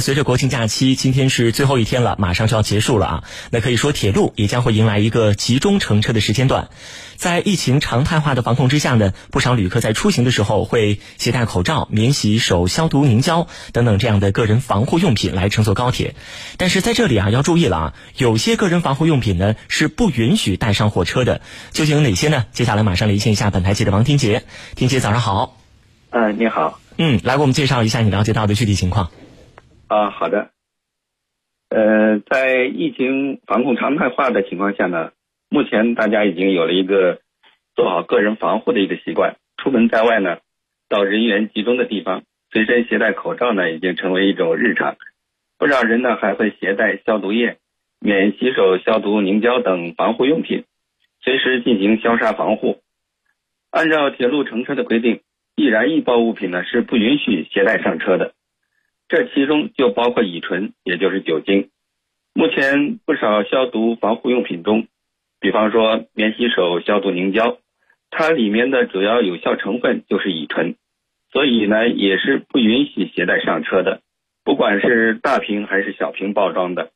随着国庆假期，今天是最后一天了，马上就要结束了啊。那可以说，铁路也将会迎来一个集中乘车的时间段。在疫情常态化的防控之下呢，不少旅客在出行的时候会携带口罩、免洗手、消毒凝胶等等这样的个人防护用品来乘坐高铁。但是在这里啊，要注意了啊，有些个人防护用品呢是不允许带上火车的。究竟有哪些呢？接下来马上连线一下本台记者王婷杰。婷杰，早上好。嗯，你好。嗯，来给我们介绍一下你了解到的具体情况。啊，好的。呃，在疫情防控常态化的情况下呢，目前大家已经有了一个做好个人防护的一个习惯。出门在外呢，到人员集中的地方，随身携带口罩呢，已经成为一种日常。不少人呢，还会携带消毒液、免洗手消毒凝胶等防护用品，随时进行消杀防护。按照铁路乘车的规定，易燃易爆物品呢是不允许携带上车的。这其中就包括乙醇，也就是酒精。目前不少消毒防护用品中，比方说免洗手消毒凝胶，它里面的主要有效成分就是乙醇，所以呢也是不允许携带上车的，不管是大瓶还是小瓶包装的。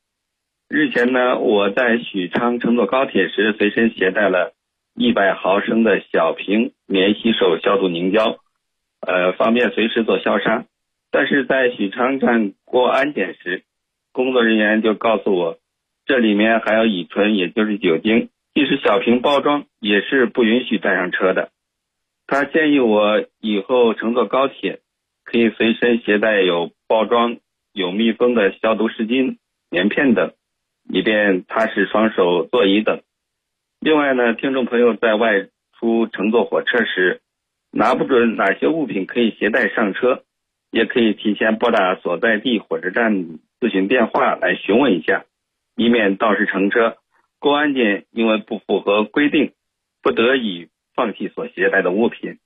日前呢，我在许昌乘坐高铁时，随身携带了一百毫升的小瓶免洗手消毒凝胶，呃，方便随时做消杀。但是在许昌站过安检时，工作人员就告诉我，这里面含有乙醇，也就是酒精，即使小瓶包装也是不允许带上车的。他建议我以后乘坐高铁，可以随身携带有包装、有密封的消毒湿巾、棉片等，以便擦拭双手、座椅等。另外呢，听众朋友在外出乘坐火车时，拿不准哪些物品可以携带上车。也可以提前拨打所在地火车站咨询电话来询问一下，以免到时乘车公安检，因为不符合规定，不得已放弃所携带的物品。